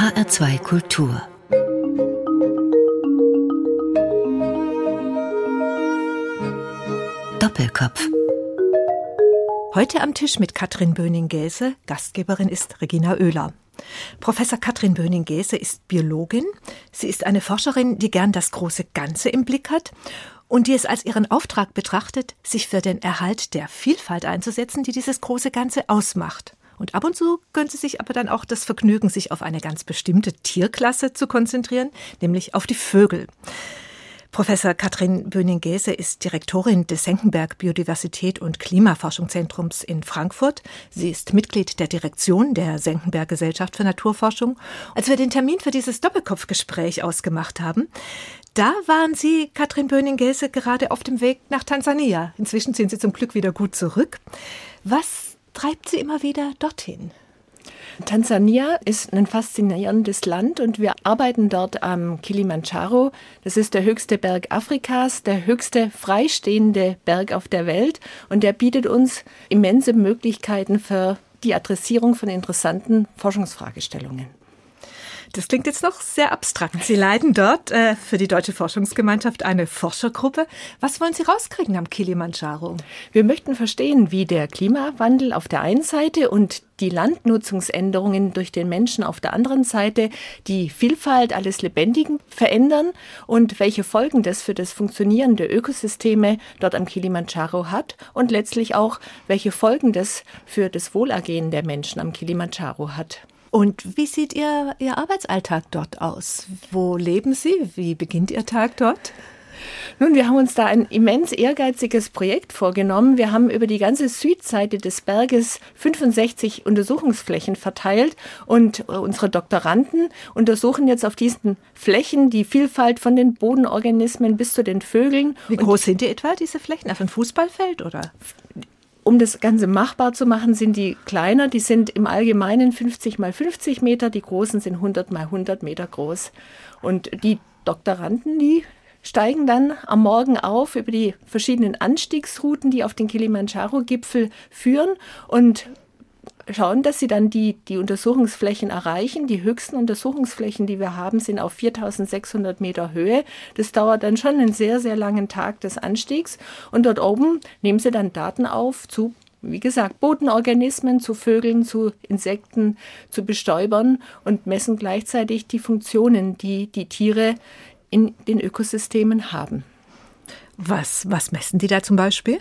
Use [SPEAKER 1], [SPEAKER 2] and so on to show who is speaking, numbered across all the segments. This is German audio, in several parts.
[SPEAKER 1] HR2 Kultur Doppelkopf
[SPEAKER 2] Heute am Tisch mit Katrin Böning-Gäse, Gastgeberin ist Regina Oehler. Professor Katrin Böning-Gäse ist Biologin. Sie ist eine Forscherin, die gern das große Ganze im Blick hat und die es als ihren Auftrag betrachtet, sich für den Erhalt der Vielfalt einzusetzen, die dieses große Ganze ausmacht. Und ab und zu gönnt sie sich aber dann auch das Vergnügen, sich auf eine ganz bestimmte Tierklasse zu konzentrieren, nämlich auf die Vögel. Professor Katrin Böning-Gäse ist Direktorin des Senckenberg Biodiversität und Klimaforschungszentrums in Frankfurt. Sie ist Mitglied der Direktion der Senckenberg Gesellschaft für Naturforschung. Als wir den Termin für dieses Doppelkopfgespräch ausgemacht haben, da waren Sie, Katrin Böning-Gäse, gerade auf dem Weg nach Tansania. Inzwischen sind Sie zum Glück wieder gut zurück. Was treibt Sie immer wieder dorthin?
[SPEAKER 3] Tansania ist ein faszinierendes Land und wir arbeiten dort am Kilimanjaro. Das ist der höchste Berg Afrikas, der höchste freistehende Berg auf der Welt und der bietet uns immense Möglichkeiten für die Adressierung von interessanten Forschungsfragestellungen.
[SPEAKER 2] Das klingt jetzt noch sehr abstrakt. Sie leiten dort äh, für die Deutsche Forschungsgemeinschaft eine Forschergruppe. Was wollen Sie rauskriegen am Kilimanjaro?
[SPEAKER 3] Wir möchten verstehen, wie der Klimawandel auf der einen Seite und die Landnutzungsänderungen durch den Menschen auf der anderen Seite die Vielfalt alles Lebendigen verändern und welche Folgen das für das Funktionieren der Ökosysteme dort am Kilimanjaro hat und letztlich auch, welche Folgen das für das Wohlergehen der Menschen am Kilimanjaro hat.
[SPEAKER 2] Und wie sieht Ihr, Ihr Arbeitsalltag dort aus? Wo leben Sie? Wie beginnt Ihr Tag dort?
[SPEAKER 3] Nun, wir haben uns da ein immens ehrgeiziges Projekt vorgenommen. Wir haben über die ganze Südseite des Berges 65 Untersuchungsflächen verteilt und unsere Doktoranden untersuchen jetzt auf diesen Flächen die Vielfalt von den Bodenorganismen bis zu den Vögeln.
[SPEAKER 2] Wie groß sind die etwa, diese Flächen? Auf ein Fußballfeld oder?
[SPEAKER 3] Um das Ganze machbar zu machen, sind die kleiner. Die sind im Allgemeinen 50 mal 50 Meter. Die großen sind 100 mal 100 Meter groß. Und die Doktoranden, die steigen dann am Morgen auf über die verschiedenen Anstiegsrouten, die auf den Kilimanjaro-Gipfel führen und schauen, dass sie dann die, die Untersuchungsflächen erreichen. Die höchsten Untersuchungsflächen, die wir haben, sind auf 4600 Meter Höhe. Das dauert dann schon einen sehr, sehr langen Tag des Anstiegs. Und dort oben nehmen sie dann Daten auf zu wie gesagt, Bodenorganismen zu Vögeln, zu Insekten, zu Bestäubern und messen gleichzeitig die Funktionen, die die Tiere in den Ökosystemen haben.
[SPEAKER 2] Was, was messen die da zum Beispiel?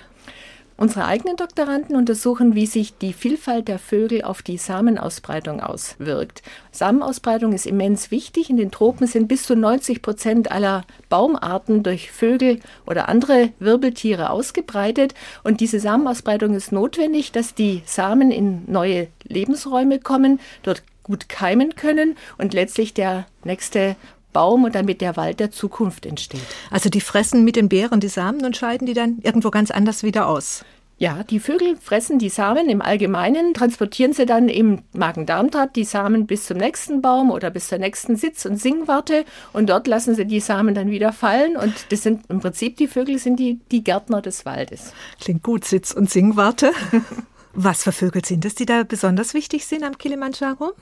[SPEAKER 3] Unsere eigenen Doktoranden untersuchen, wie sich die Vielfalt der Vögel auf die Samenausbreitung auswirkt. Samenausbreitung ist immens wichtig. In den Tropen sind bis zu 90 Prozent aller Baumarten durch Vögel oder andere Wirbeltiere ausgebreitet. Und diese Samenausbreitung ist notwendig, dass die Samen in neue Lebensräume kommen, dort gut keimen können und letztlich der nächste Baum und damit der Wald der Zukunft entsteht.
[SPEAKER 2] Also die fressen mit den Beeren die Samen und scheiden die dann irgendwo ganz anders wieder aus.
[SPEAKER 3] Ja, die Vögel fressen die Samen im Allgemeinen, transportieren sie dann im Magen-Darm-Trakt die Samen bis zum nächsten Baum oder bis zur nächsten Sitz- und Singwarte und dort lassen sie die Samen dann wieder fallen und das sind im Prinzip die Vögel sind die, die Gärtner des Waldes.
[SPEAKER 2] Klingt gut, Sitz- und Singwarte. Was für Vögel sind es, die da besonders wichtig sind am Kilimanjaro?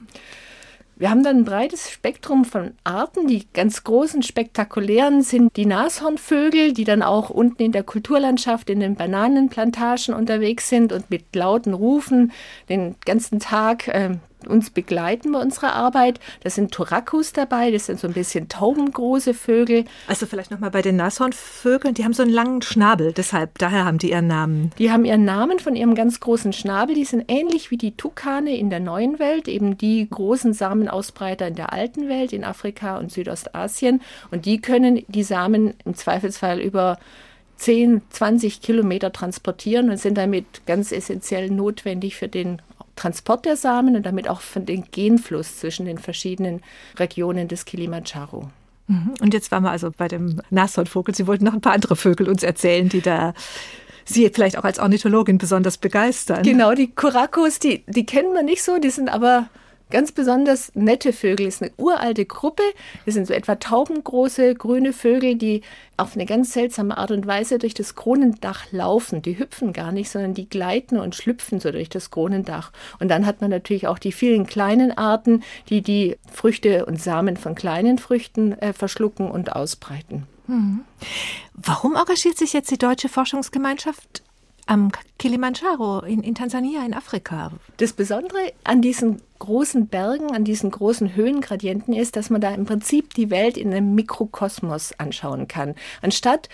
[SPEAKER 3] Wir haben dann ein breites Spektrum von Arten. Die ganz großen, spektakulären sind die Nashornvögel, die dann auch unten in der Kulturlandschaft in den Bananenplantagen unterwegs sind und mit lauten Rufen den ganzen Tag äh, uns begleiten bei unserer Arbeit. Das sind Turacus dabei, das sind so ein bisschen taubengroße Vögel.
[SPEAKER 2] Also vielleicht nochmal bei den Nashornvögeln, die haben so einen langen Schnabel, deshalb, daher haben die ihren Namen.
[SPEAKER 3] Die haben ihren Namen von ihrem ganz großen Schnabel, die sind ähnlich wie die Tukane in der neuen Welt, eben die großen Samenausbreiter in der alten Welt, in Afrika und Südostasien. Und die können die Samen im Zweifelsfall über 10, 20 Kilometer transportieren und sind damit ganz essentiell notwendig für den Transport der Samen und damit auch für den Genfluss zwischen den verschiedenen Regionen des Kilimanjaro.
[SPEAKER 2] Mhm. Und jetzt waren wir also bei dem Nashornvogel. Sie wollten noch ein paar andere Vögel uns erzählen, die da Sie vielleicht auch als Ornithologin besonders begeistern.
[SPEAKER 3] Genau, die Kuracos, die, die kennen wir nicht so, die sind aber ganz besonders nette Vögel. Ist eine uralte Gruppe. Das sind so etwa taubengroße grüne Vögel, die auf eine ganz seltsame Art und Weise durch das Kronendach laufen. Die hüpfen gar nicht, sondern die gleiten und schlüpfen so durch das Kronendach. Und dann hat man natürlich auch die vielen kleinen Arten, die die Früchte und Samen von kleinen Früchten äh, verschlucken und ausbreiten.
[SPEAKER 2] Mhm. Warum engagiert sich jetzt die Deutsche Forschungsgemeinschaft am Kilimanjaro in, in Tansania, in Afrika.
[SPEAKER 3] Das Besondere an diesen großen Bergen, an diesen großen Höhengradienten ist, dass man da im Prinzip die Welt in einem Mikrokosmos anschauen kann. Anstatt,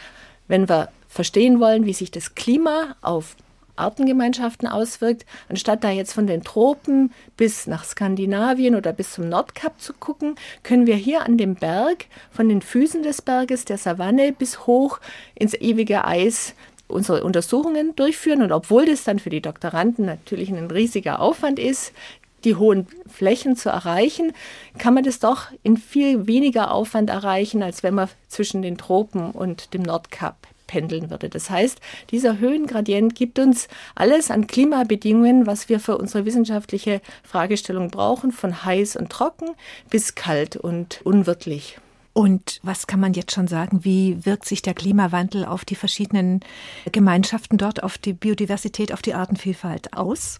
[SPEAKER 3] wenn wir verstehen wollen, wie sich das Klima auf Artengemeinschaften auswirkt, anstatt da jetzt von den Tropen bis nach Skandinavien oder bis zum Nordkap zu gucken, können wir hier an dem Berg von den Füßen des Berges, der Savanne bis hoch ins ewige Eis unsere Untersuchungen durchführen. Und obwohl das dann für die Doktoranden natürlich ein riesiger Aufwand ist, die hohen Flächen zu erreichen, kann man das doch in viel weniger Aufwand erreichen, als wenn man zwischen den Tropen und dem Nordkap pendeln würde. Das heißt, dieser Höhengradient gibt uns alles an Klimabedingungen, was wir für unsere wissenschaftliche Fragestellung brauchen, von heiß und trocken bis kalt und unwirtlich.
[SPEAKER 2] Und was kann man jetzt schon sagen? Wie wirkt sich der Klimawandel auf die verschiedenen Gemeinschaften dort, auf die Biodiversität, auf die Artenvielfalt aus?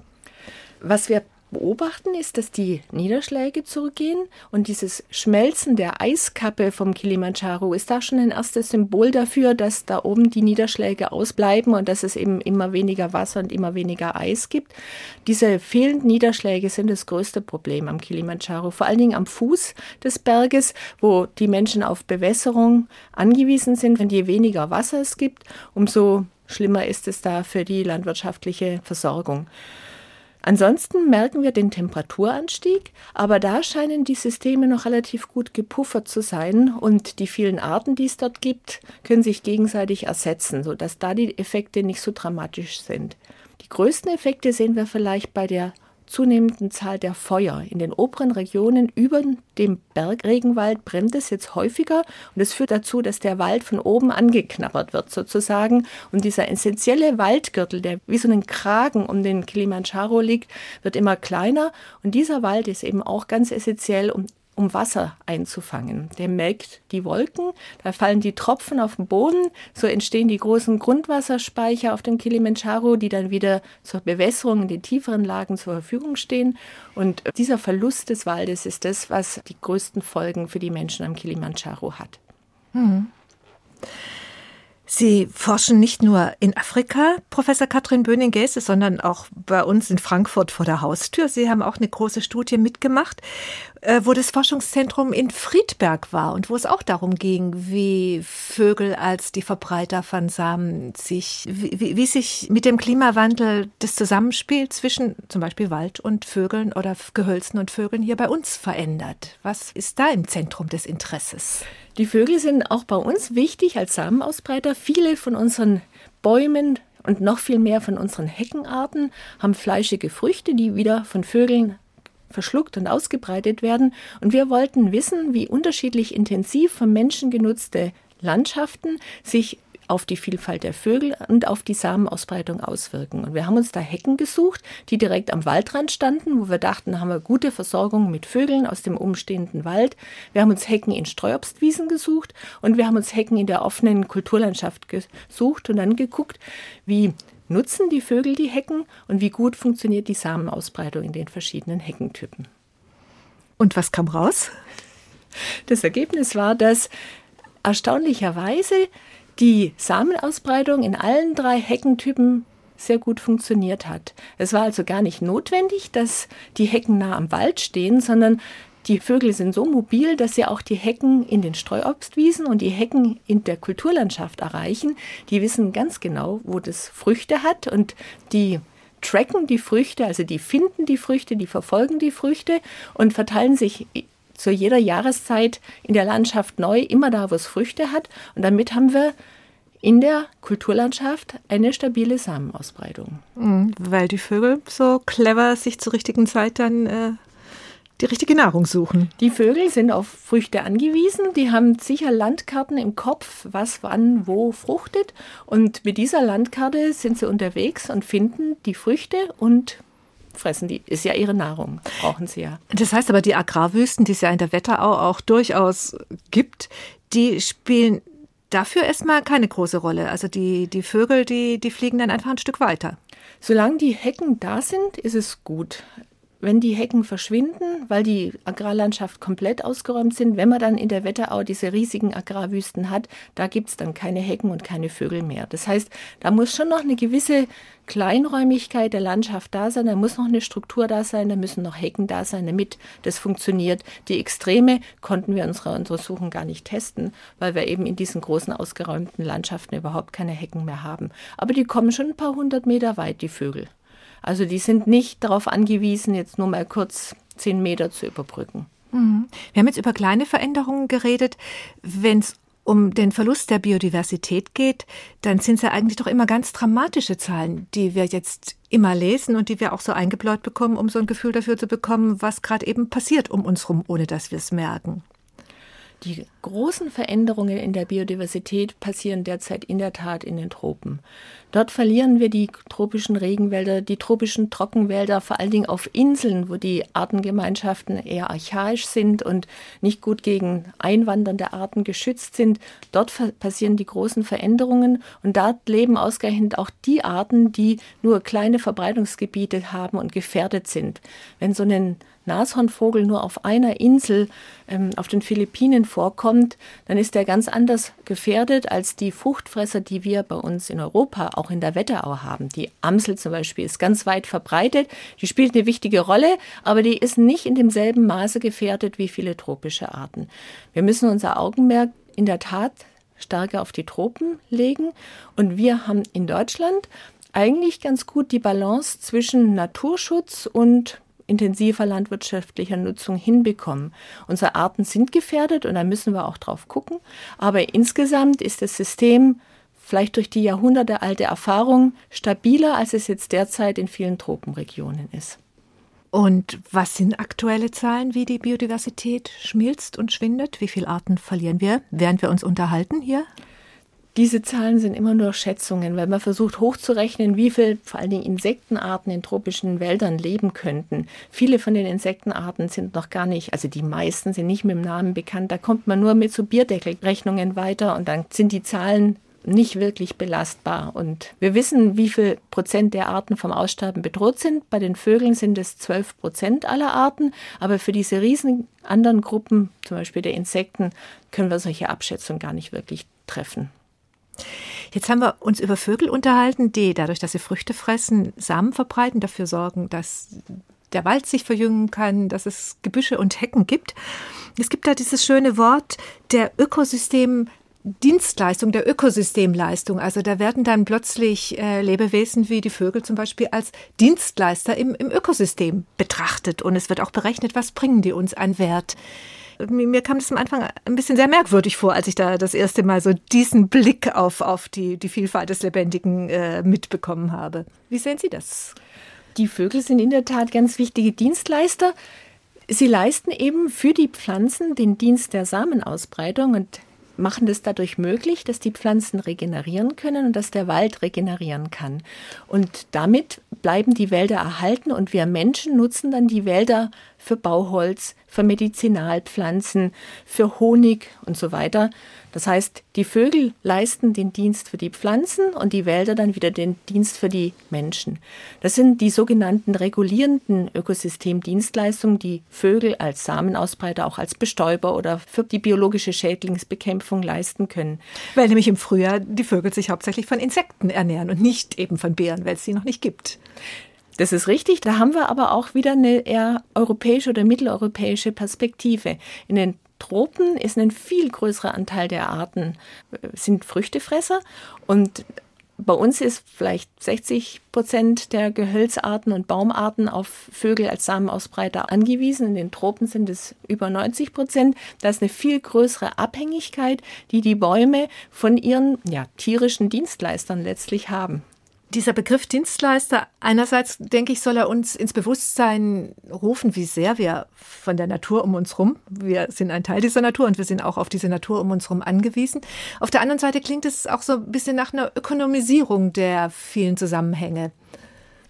[SPEAKER 3] Was wir beobachten, ist, dass die Niederschläge zurückgehen und dieses Schmelzen der Eiskappe vom Kilimanjaro ist da schon ein erstes Symbol dafür, dass da oben die Niederschläge ausbleiben und dass es eben immer weniger Wasser und immer weniger Eis gibt. Diese fehlenden Niederschläge sind das größte Problem am Kilimanjaro, vor allen Dingen am Fuß des Berges, wo die Menschen auf Bewässerung angewiesen sind. Wenn je weniger Wasser es gibt, umso schlimmer ist es da für die landwirtschaftliche Versorgung. Ansonsten merken wir den Temperaturanstieg, aber da scheinen die Systeme noch relativ gut gepuffert zu sein und die vielen Arten, die es dort gibt, können sich gegenseitig ersetzen, sodass da die Effekte nicht so dramatisch sind. Die größten Effekte sehen wir vielleicht bei der zunehmenden Zahl der Feuer. In den oberen Regionen über dem Bergregenwald brennt es jetzt häufiger und es führt dazu, dass der Wald von oben angeknabbert wird sozusagen und dieser essentielle Waldgürtel, der wie so ein Kragen um den Kilimanjaro liegt, wird immer kleiner und dieser Wald ist eben auch ganz essentiell, um um Wasser einzufangen. Der melkt die Wolken, da fallen die Tropfen auf den Boden, so entstehen die großen Grundwasserspeicher auf dem Kilimanjaro, die dann wieder zur Bewässerung in den tieferen Lagen zur Verfügung stehen. Und dieser Verlust des Waldes ist das, was die größten Folgen für die Menschen am Kilimanjaro hat. Mhm.
[SPEAKER 2] Sie forschen nicht nur in Afrika, Professor Katrin Böning-Gäse, sondern auch bei uns in Frankfurt vor der Haustür. Sie haben auch eine große Studie mitgemacht, äh, wo das Forschungszentrum in Friedberg war und wo es auch darum ging, wie Vögel als die Verbreiter von Samen sich, wie, wie sich mit dem Klimawandel das Zusammenspiel zwischen zum Beispiel Wald und Vögeln oder Gehölzen und Vögeln hier bei uns verändert. Was ist da im Zentrum des Interesses?
[SPEAKER 3] Die Vögel sind auch bei uns wichtig als Samenausbreiter. Viele von unseren Bäumen und noch viel mehr von unseren Heckenarten haben fleischige Früchte, die wieder von Vögeln verschluckt und ausgebreitet werden. Und wir wollten wissen, wie unterschiedlich intensiv vom Menschen genutzte Landschaften sich auf die Vielfalt der Vögel und auf die Samenausbreitung auswirken. Und wir haben uns da Hecken gesucht, die direkt am Waldrand standen, wo wir dachten, da haben wir gute Versorgung mit Vögeln aus dem umstehenden Wald. Wir haben uns Hecken in Streuobstwiesen gesucht und wir haben uns Hecken in der offenen Kulturlandschaft gesucht und dann geguckt, wie nutzen die Vögel die Hecken und wie gut funktioniert die Samenausbreitung in den verschiedenen Heckentypen.
[SPEAKER 2] Und was kam raus?
[SPEAKER 3] Das Ergebnis war, dass erstaunlicherweise die Samenausbreitung in allen drei Heckentypen sehr gut funktioniert hat. Es war also gar nicht notwendig, dass die Hecken nah am Wald stehen, sondern die Vögel sind so mobil, dass sie auch die Hecken in den Streuobstwiesen und die Hecken in der Kulturlandschaft erreichen. Die wissen ganz genau, wo das Früchte hat und die tracken die Früchte, also die finden die Früchte, die verfolgen die Früchte und verteilen sich zu jeder Jahreszeit in der Landschaft neu, immer da, wo es Früchte hat. Und damit haben wir in der Kulturlandschaft eine stabile Samenausbreitung.
[SPEAKER 2] Mhm, weil die Vögel so clever sich zur richtigen Zeit dann äh, die richtige Nahrung suchen.
[SPEAKER 3] Die Vögel sind auf Früchte angewiesen. Die haben sicher Landkarten im Kopf, was wann wo fruchtet. Und mit dieser Landkarte sind sie unterwegs und finden die Früchte und fressen die. Ist ja ihre Nahrung, brauchen sie ja.
[SPEAKER 2] Das heißt aber, die Agrarwüsten, die es ja in der Wetterau auch durchaus gibt, die spielen dafür erstmal keine große Rolle. Also die, die Vögel, die, die fliegen dann einfach ein Stück weiter.
[SPEAKER 3] Solange die Hecken da sind, ist es gut wenn die Hecken verschwinden, weil die Agrarlandschaft komplett ausgeräumt sind, wenn man dann in der Wetterau diese riesigen Agrarwüsten hat, da gibt es dann keine Hecken und keine Vögel mehr. Das heißt, da muss schon noch eine gewisse Kleinräumigkeit der Landschaft da sein, da muss noch eine Struktur da sein, da müssen noch Hecken da sein, damit das funktioniert. Die Extreme konnten wir in unserer Untersuchung gar nicht testen, weil wir eben in diesen großen ausgeräumten Landschaften überhaupt keine Hecken mehr haben. Aber die kommen schon ein paar hundert Meter weit, die Vögel. Also die sind nicht darauf angewiesen, jetzt nur mal kurz zehn Meter zu überbrücken.
[SPEAKER 2] Mhm. Wir haben jetzt über kleine Veränderungen geredet. Wenn es um den Verlust der Biodiversität geht, dann sind es ja eigentlich doch immer ganz dramatische Zahlen, die wir jetzt immer lesen und die wir auch so eingebläut bekommen, um so ein Gefühl dafür zu bekommen, was gerade eben passiert um uns rum, ohne dass wir es merken.
[SPEAKER 3] Die großen Veränderungen in der Biodiversität passieren derzeit in der Tat in den Tropen. Dort verlieren wir die tropischen Regenwälder, die tropischen Trockenwälder, vor allen Dingen auf Inseln, wo die Artengemeinschaften eher archaisch sind und nicht gut gegen einwandernde Arten geschützt sind. Dort passieren die großen Veränderungen und dort leben ausgerechnet auch die Arten, die nur kleine Verbreitungsgebiete haben und gefährdet sind. Wenn so ein Nashornvogel nur auf einer Insel ähm, auf den Philippinen vorkommt, dann ist er ganz anders gefährdet als die Fruchtfresser, die wir bei uns in Europa auch in der Wetterau haben. Die Amsel zum Beispiel ist ganz weit verbreitet, die spielt eine wichtige Rolle, aber die ist nicht in demselben Maße gefährdet wie viele tropische Arten. Wir müssen unser Augenmerk in der Tat stärker auf die Tropen legen und wir haben in Deutschland eigentlich ganz gut die Balance zwischen Naturschutz und intensiver landwirtschaftlicher Nutzung hinbekommen. Unsere Arten sind gefährdet und da müssen wir auch drauf gucken. Aber insgesamt ist das System vielleicht durch die jahrhundertealte Erfahrung stabiler, als es jetzt derzeit in vielen Tropenregionen ist.
[SPEAKER 2] Und was sind aktuelle Zahlen, wie die Biodiversität schmilzt und schwindet? Wie viele Arten verlieren wir, während wir uns unterhalten hier?
[SPEAKER 3] Diese Zahlen sind immer nur Schätzungen, weil man versucht hochzurechnen, wie viele vor allen Dingen Insektenarten in tropischen Wäldern leben könnten. Viele von den Insektenarten sind noch gar nicht, also die meisten sind nicht mit dem Namen bekannt. Da kommt man nur mit so Bierdeckelrechnungen weiter und dann sind die Zahlen nicht wirklich belastbar. Und wir wissen, wie viel Prozent der Arten vom Aussterben bedroht sind. Bei den Vögeln sind es 12 Prozent aller Arten. Aber für diese riesen anderen Gruppen, zum Beispiel der Insekten, können wir solche Abschätzungen gar nicht wirklich treffen.
[SPEAKER 2] Jetzt haben wir uns über Vögel unterhalten, die dadurch, dass sie Früchte fressen, Samen verbreiten, dafür sorgen, dass der Wald sich verjüngen kann, dass es Gebüsche und Hecken gibt. Es gibt da dieses schöne Wort der Ökosystem Dienstleistung, der Ökosystemleistung. Also da werden dann plötzlich äh, Lebewesen wie die Vögel zum Beispiel als Dienstleister im, im Ökosystem betrachtet. Und es wird auch berechnet, was bringen die uns an Wert mir kam das am Anfang ein bisschen sehr merkwürdig vor, als ich da das erste Mal so diesen Blick auf, auf die, die Vielfalt des Lebendigen äh, mitbekommen habe. Wie sehen Sie das?
[SPEAKER 3] Die Vögel sind in der Tat ganz wichtige Dienstleister. Sie leisten eben für die Pflanzen den Dienst der Samenausbreitung und machen das dadurch möglich, dass die Pflanzen regenerieren können und dass der Wald regenerieren kann. Und damit bleiben die Wälder erhalten und wir Menschen nutzen dann die Wälder für Bauholz, für Medizinalpflanzen, für Honig und so weiter. Das heißt, die Vögel leisten den Dienst für die Pflanzen und die Wälder dann wieder den Dienst für die Menschen. Das sind die sogenannten regulierenden Ökosystemdienstleistungen, die Vögel als Samenausbreiter, auch als Bestäuber oder für die biologische Schädlingsbekämpfung leisten können.
[SPEAKER 2] Weil nämlich im Frühjahr die Vögel sich hauptsächlich von Insekten ernähren und nicht eben von Beeren, weil es sie noch nicht gibt.
[SPEAKER 3] Das ist richtig. Da haben wir aber auch wieder eine eher europäische oder mitteleuropäische Perspektive. In den Tropen ist ein viel größerer Anteil der Arten äh, sind Früchtefresser und bei uns ist vielleicht 60 Prozent der Gehölzarten und Baumarten auf Vögel als Samenausbreiter angewiesen. In den Tropen sind es über 90 Prozent. Da ist eine viel größere Abhängigkeit, die die Bäume von ihren ja, tierischen Dienstleistern letztlich haben.
[SPEAKER 2] Dieser Begriff Dienstleister, einerseits denke ich, soll er uns ins Bewusstsein rufen, wie sehr wir von der Natur um uns herum, wir sind ein Teil dieser Natur und wir sind auch auf diese Natur um uns herum angewiesen. Auf der anderen Seite klingt es auch so ein bisschen nach einer Ökonomisierung der vielen Zusammenhänge.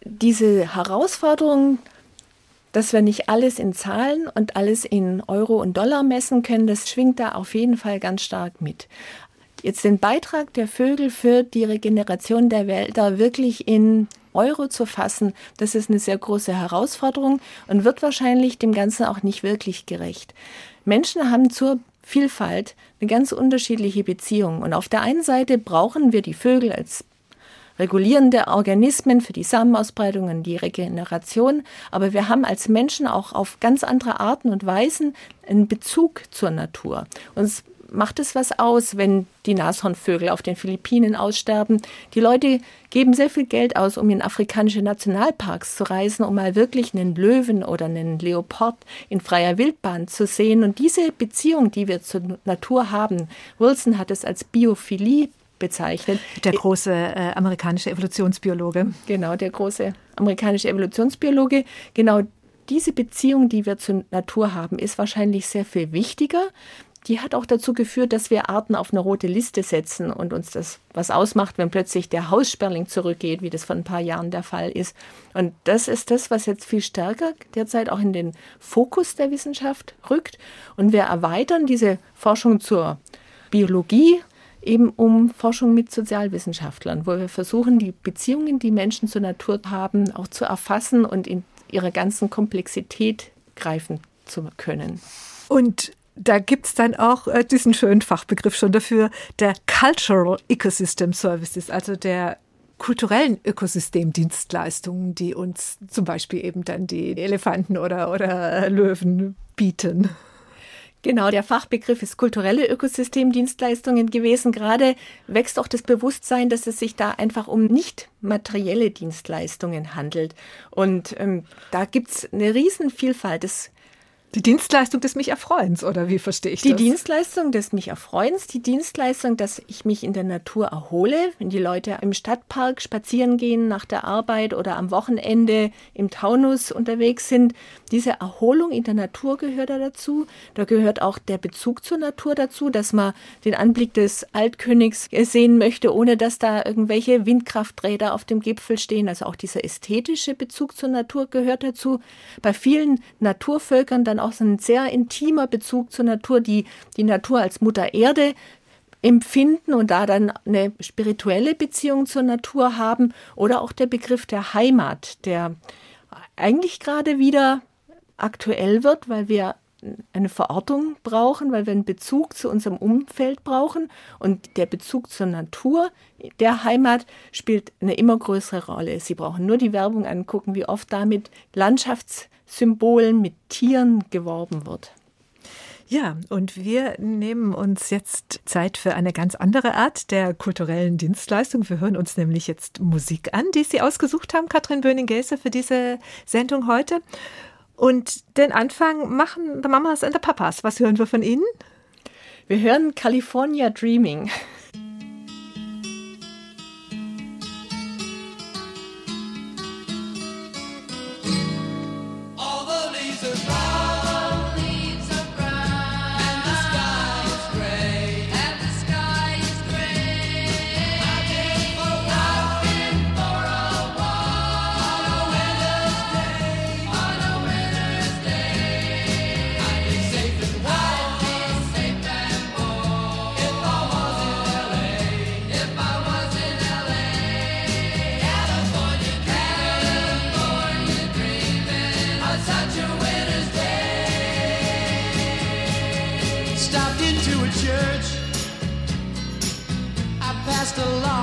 [SPEAKER 3] diese Herausforderung, dass wir nicht alles in Zahlen und alles in Euro und Dollar messen können, das schwingt da auf jeden Fall ganz stark mit. Jetzt den Beitrag der Vögel für die Regeneration der Wälder wirklich in Euro zu fassen, das ist eine sehr große Herausforderung und wird wahrscheinlich dem Ganzen auch nicht wirklich gerecht. Menschen haben zur Vielfalt eine ganz unterschiedliche Beziehung. Und auf der einen Seite brauchen wir die Vögel als regulierende Organismen für die Samenausbreitung und die Regeneration. Aber wir haben als Menschen auch auf ganz andere Arten und Weisen einen Bezug zur Natur. Uns macht es was aus, wenn die Nashornvögel auf den Philippinen aussterben. Die Leute geben sehr viel Geld aus, um in afrikanische Nationalparks zu reisen, um mal wirklich einen Löwen oder einen Leopard in freier Wildbahn zu sehen. Und diese Beziehung, die wir zur Natur haben, Wilson hat es als Biophilie bezeichnet.
[SPEAKER 2] Der große äh, amerikanische Evolutionsbiologe.
[SPEAKER 3] Genau, der große amerikanische Evolutionsbiologe. Genau diese Beziehung, die wir zur Natur haben, ist wahrscheinlich sehr viel wichtiger die hat auch dazu geführt, dass wir Arten auf eine rote Liste setzen und uns das was ausmacht, wenn plötzlich der Haussperling zurückgeht, wie das vor ein paar Jahren der Fall ist. Und das ist das, was jetzt viel stärker derzeit auch in den Fokus der Wissenschaft rückt. Und wir erweitern diese Forschung zur Biologie eben um Forschung mit Sozialwissenschaftlern, wo wir versuchen, die Beziehungen, die Menschen zur Natur haben, auch zu erfassen und in ihrer ganzen Komplexität greifen zu können.
[SPEAKER 2] Und da gibt es dann auch äh, diesen schönen Fachbegriff schon dafür, der Cultural Ecosystem Services, also der kulturellen Ökosystemdienstleistungen, die uns zum Beispiel eben dann die Elefanten oder, oder Löwen bieten.
[SPEAKER 3] Genau, der Fachbegriff ist kulturelle Ökosystemdienstleistungen gewesen. Gerade wächst auch das Bewusstsein, dass es sich da einfach um nicht materielle Dienstleistungen handelt. Und ähm, da es eine Riesenvielfalt. Es
[SPEAKER 2] die Dienstleistung des mich Erfreuens, oder wie verstehe ich
[SPEAKER 3] die
[SPEAKER 2] das?
[SPEAKER 3] Die Dienstleistung des mich Erfreuens, die Dienstleistung, dass ich mich in der Natur erhole, wenn die Leute im Stadtpark spazieren gehen nach der Arbeit oder am Wochenende im Taunus unterwegs sind. Diese Erholung in der Natur gehört da dazu. Da gehört auch der Bezug zur Natur dazu, dass man den Anblick des Altkönigs sehen möchte, ohne dass da irgendwelche Windkrafträder auf dem Gipfel stehen. Also auch dieser ästhetische Bezug zur Natur gehört dazu. Bei vielen Naturvölkern dann auch so ein sehr intimer Bezug zur Natur, die die Natur als Mutter Erde empfinden und da dann eine spirituelle Beziehung zur Natur haben oder auch der Begriff der Heimat, der eigentlich gerade wieder aktuell wird, weil wir eine Verortung brauchen, weil wir einen Bezug zu unserem Umfeld brauchen und der Bezug zur Natur der Heimat spielt eine immer größere Rolle. Sie brauchen nur die Werbung angucken, wie oft damit Landschafts Symbolen, mit Tieren geworben wird.
[SPEAKER 2] Ja, und wir nehmen uns jetzt Zeit für eine ganz andere Art der kulturellen Dienstleistung. Wir hören uns nämlich jetzt Musik an, die Sie ausgesucht haben, Katrin Böning-Gäse, für diese Sendung heute. Und den Anfang machen The Mamas and the Papas. Was hören wir von Ihnen?
[SPEAKER 3] Wir hören California Dreaming. just a lot.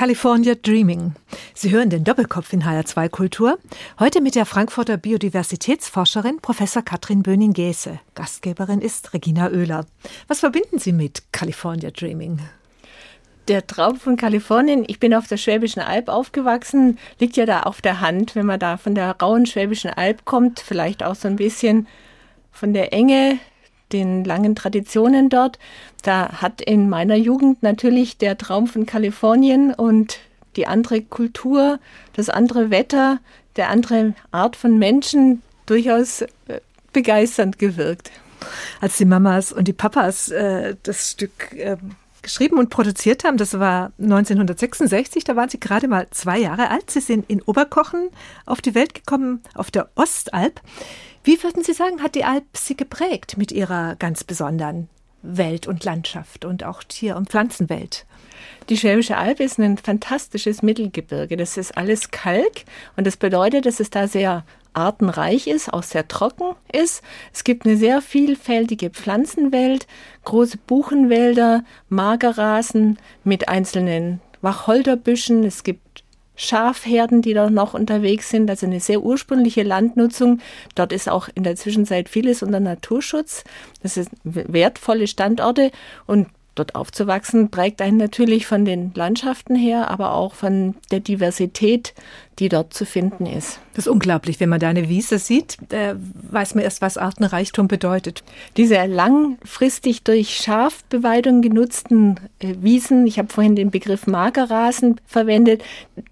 [SPEAKER 2] California Dreaming. Sie hören den Doppelkopf in HR2 Kultur. Heute mit der Frankfurter Biodiversitätsforscherin Professor Katrin Böning-Gäse. Gastgeberin ist Regina Oehler. Was verbinden Sie mit California Dreaming?
[SPEAKER 3] Der Traum von Kalifornien, ich bin auf der Schwäbischen Alb aufgewachsen, liegt ja da auf der Hand, wenn man da von der rauen Schwäbischen Alb kommt, vielleicht auch so ein bisschen von der Enge den langen Traditionen dort. Da hat in meiner Jugend natürlich der Traum von Kalifornien und die andere Kultur, das andere Wetter, der andere Art von Menschen durchaus äh, begeisternd gewirkt.
[SPEAKER 2] Als die Mamas und die Papas äh, das Stück äh, geschrieben und produziert haben, das war 1966, da waren Sie gerade mal zwei Jahre alt. Sie sind in Oberkochen auf die Welt gekommen, auf der Ostalb. Wie würden Sie sagen, hat die Alp Sie geprägt mit ihrer ganz besonderen Welt und Landschaft und auch Tier- und Pflanzenwelt?
[SPEAKER 3] Die Schwäbische Alb ist ein fantastisches Mittelgebirge. Das ist alles Kalk und das bedeutet, dass es da sehr artenreich ist, auch sehr trocken ist. Es gibt eine sehr vielfältige Pflanzenwelt, große Buchenwälder, Magerrasen mit einzelnen Wacholderbüschen. Es gibt Schafherden, die da noch unterwegs sind, also eine sehr ursprüngliche Landnutzung. Dort ist auch in der Zwischenzeit vieles unter Naturschutz. Das sind wertvolle Standorte und dort aufzuwachsen, prägt einen natürlich von den Landschaften her, aber auch von der Diversität, die dort zu finden ist.
[SPEAKER 2] Das ist unglaublich, wenn man da eine Wiese sieht, weiß man erst, was Artenreichtum bedeutet.
[SPEAKER 3] Diese langfristig durch Schafbeweidung genutzten äh, Wiesen, ich habe vorhin den Begriff Magerrasen verwendet,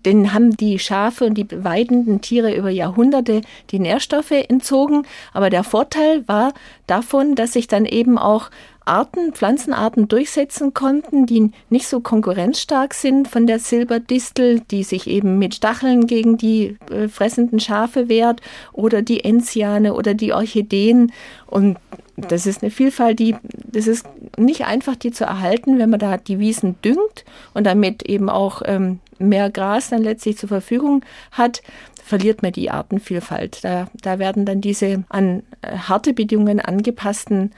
[SPEAKER 3] den haben die Schafe und die weidenden Tiere über Jahrhunderte die Nährstoffe entzogen. Aber der Vorteil war davon, dass sich dann eben auch Arten, Pflanzenarten durchsetzen konnten, die nicht so konkurrenzstark sind von der Silberdistel, die sich eben mit Stacheln gegen die äh, fressenden Schafe wehrt, oder die Enziane oder die Orchideen. Und das ist eine Vielfalt, die, das ist nicht einfach, die zu erhalten, wenn man da die Wiesen düngt und damit eben auch ähm, mehr Gras dann letztlich zur Verfügung hat, verliert man die Artenvielfalt. Da, da werden dann diese an äh, harte Bedingungen angepassten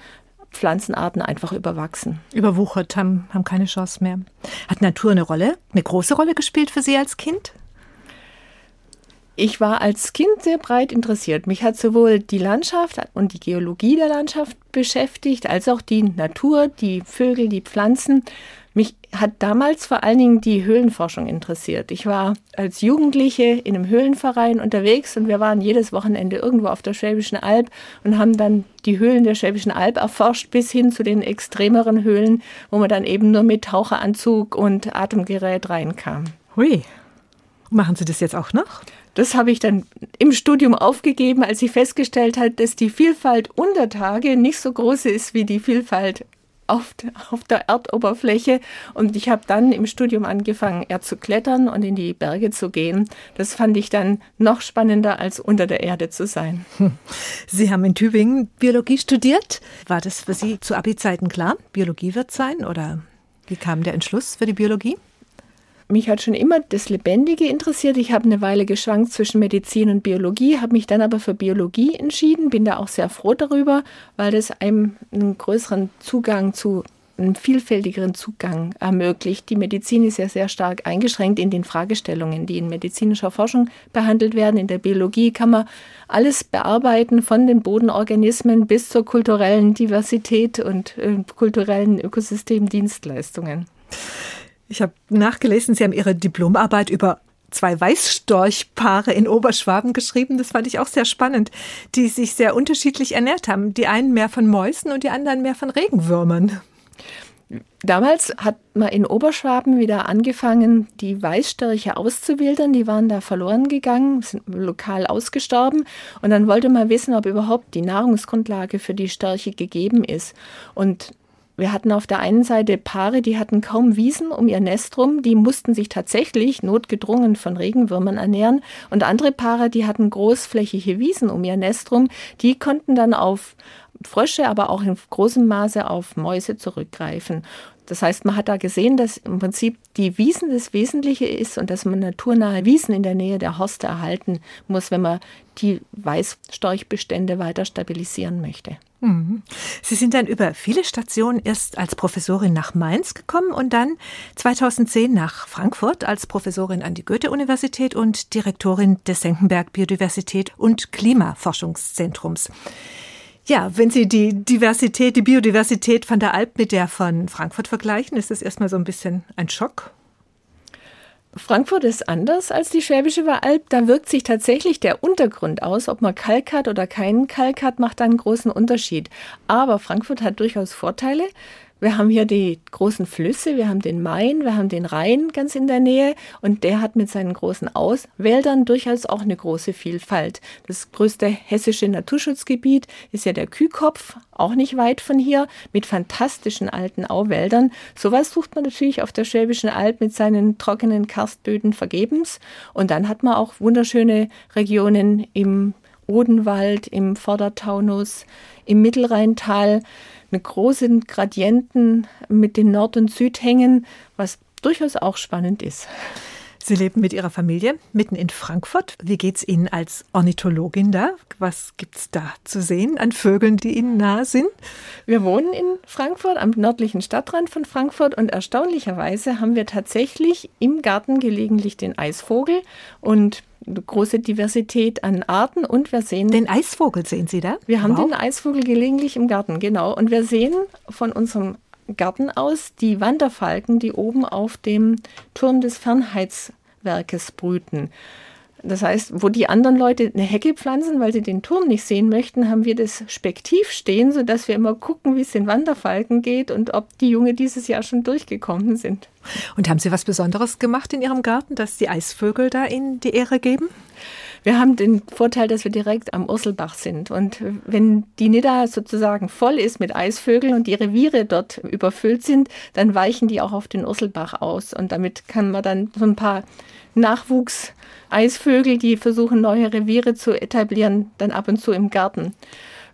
[SPEAKER 3] Pflanzenarten einfach überwachsen.
[SPEAKER 2] Überwuchert, haben, haben keine Chance mehr. Hat Natur eine Rolle, eine große Rolle gespielt für Sie als Kind?
[SPEAKER 3] Ich war als Kind sehr breit interessiert. Mich hat sowohl die Landschaft und die Geologie der Landschaft beschäftigt, als auch die Natur, die Vögel, die Pflanzen. Mich hat damals vor allen Dingen die Höhlenforschung interessiert. Ich war als Jugendliche in einem Höhlenverein unterwegs und wir waren jedes Wochenende irgendwo auf der Schwäbischen Alb und haben dann die Höhlen der Schwäbischen Alb erforscht bis hin zu den extremeren Höhlen, wo man dann eben nur mit Taucheranzug und Atemgerät reinkam.
[SPEAKER 2] Hui. Machen Sie das jetzt auch noch?
[SPEAKER 3] Das habe ich dann im Studium aufgegeben, als ich festgestellt habe, dass die Vielfalt unter Tage nicht so groß ist wie die Vielfalt auf, auf der Erdoberfläche. Und ich habe dann im Studium angefangen, eher zu klettern und in die Berge zu gehen. Das fand ich dann noch spannender, als unter der Erde zu sein.
[SPEAKER 2] Sie haben in Tübingen Biologie studiert. War das für Sie zu Abi-Zeiten klar? Biologie wird sein oder wie kam der Entschluss für die Biologie?
[SPEAKER 3] Mich hat schon immer das Lebendige interessiert. Ich habe eine Weile geschwankt zwischen Medizin und Biologie, habe mich dann aber für Biologie entschieden, bin da auch sehr froh darüber, weil das einem einen größeren Zugang zu einen vielfältigeren Zugang ermöglicht. Die Medizin ist ja sehr stark eingeschränkt in den Fragestellungen, die in medizinischer Forschung behandelt werden. In der Biologie kann man alles bearbeiten, von den Bodenorganismen bis zur kulturellen Diversität und äh, kulturellen Ökosystemdienstleistungen.
[SPEAKER 2] Ich habe nachgelesen, Sie haben Ihre Diplomarbeit über zwei Weißstorchpaare in Oberschwaben geschrieben. Das fand ich auch sehr spannend, die sich sehr unterschiedlich ernährt haben. Die einen mehr von Mäusen und die anderen mehr von Regenwürmern.
[SPEAKER 3] Damals hat man in Oberschwaben wieder angefangen, die Weißstörche auszuwildern. Die waren da verloren gegangen, sind lokal ausgestorben. Und dann wollte man wissen, ob überhaupt die Nahrungsgrundlage für die Störche gegeben ist. Und wir hatten auf der einen Seite Paare, die hatten kaum Wiesen um ihr Nest rum, die mussten sich tatsächlich notgedrungen von Regenwürmern ernähren. Und andere Paare, die hatten großflächige Wiesen um ihr Nest rum, die konnten dann auf Frösche, aber auch in großem Maße auf Mäuse zurückgreifen. Das heißt, man hat da gesehen, dass im Prinzip die Wiesen das Wesentliche ist und dass man naturnahe Wiesen in der Nähe der Horste erhalten muss, wenn man die Weißstorchbestände weiter stabilisieren möchte.
[SPEAKER 2] Mhm. Sie sind dann über viele Stationen erst als Professorin nach Mainz gekommen und dann 2010 nach Frankfurt als Professorin an die Goethe-Universität und Direktorin des Senckenberg Biodiversität und Klimaforschungszentrums. Ja, wenn Sie die Diversität, die Biodiversität von der Alp mit der von Frankfurt vergleichen, ist das erstmal so ein bisschen ein Schock.
[SPEAKER 3] Frankfurt ist anders als die Schwäbische Alb. Da wirkt sich tatsächlich der Untergrund aus. Ob man Kalk hat oder keinen Kalk hat, macht einen großen Unterschied. Aber Frankfurt hat durchaus Vorteile. Wir haben hier die großen Flüsse, wir haben den Main, wir haben den Rhein ganz in der Nähe und der hat mit seinen großen Auswäldern durchaus auch eine große Vielfalt. Das größte hessische Naturschutzgebiet ist ja der Kühkopf, auch nicht weit von hier, mit fantastischen alten Auwäldern. Sowas sucht man natürlich auf der Schwäbischen Alb mit seinen trockenen Karstböden vergebens. Und dann hat man auch wunderschöne Regionen im Odenwald, im Vordertaunus, im Mittelrheintal eine großen Gradienten mit den Nord- und Südhängen, was durchaus auch spannend ist.
[SPEAKER 2] Sie leben mit Ihrer Familie mitten in Frankfurt. Wie geht es Ihnen als Ornithologin da? Was gibt es da zu sehen an Vögeln, die Ihnen nahe sind?
[SPEAKER 3] Wir wohnen in Frankfurt, am nördlichen Stadtrand von Frankfurt und erstaunlicherweise haben wir tatsächlich im Garten gelegentlich den Eisvogel und große Diversität an Arten und wir sehen
[SPEAKER 2] den Eisvogel sehen Sie da?
[SPEAKER 3] Wir haben wow. den Eisvogel gelegentlich im Garten, genau. Und wir sehen von unserem Garten aus die Wanderfalken, die oben auf dem Turm des Fernheitswerkes brüten. Das heißt, wo die anderen Leute eine Hecke pflanzen, weil sie den Turm nicht sehen möchten, haben wir das Spektiv stehen, sodass wir immer gucken, wie es den Wanderfalken geht und ob die Junge dieses Jahr schon durchgekommen sind.
[SPEAKER 2] Und haben Sie was Besonderes gemacht in Ihrem Garten, dass die Eisvögel da Ihnen die Ehre geben?
[SPEAKER 3] Wir haben den Vorteil, dass wir direkt am Urselbach sind. Und wenn die Nidda sozusagen voll ist mit Eisvögeln und die Reviere dort überfüllt sind, dann weichen die auch auf den Urselbach aus. Und damit kann man dann so ein paar Nachwuchs-Eisvögel, die versuchen, neue Reviere zu etablieren, dann ab und zu im Garten.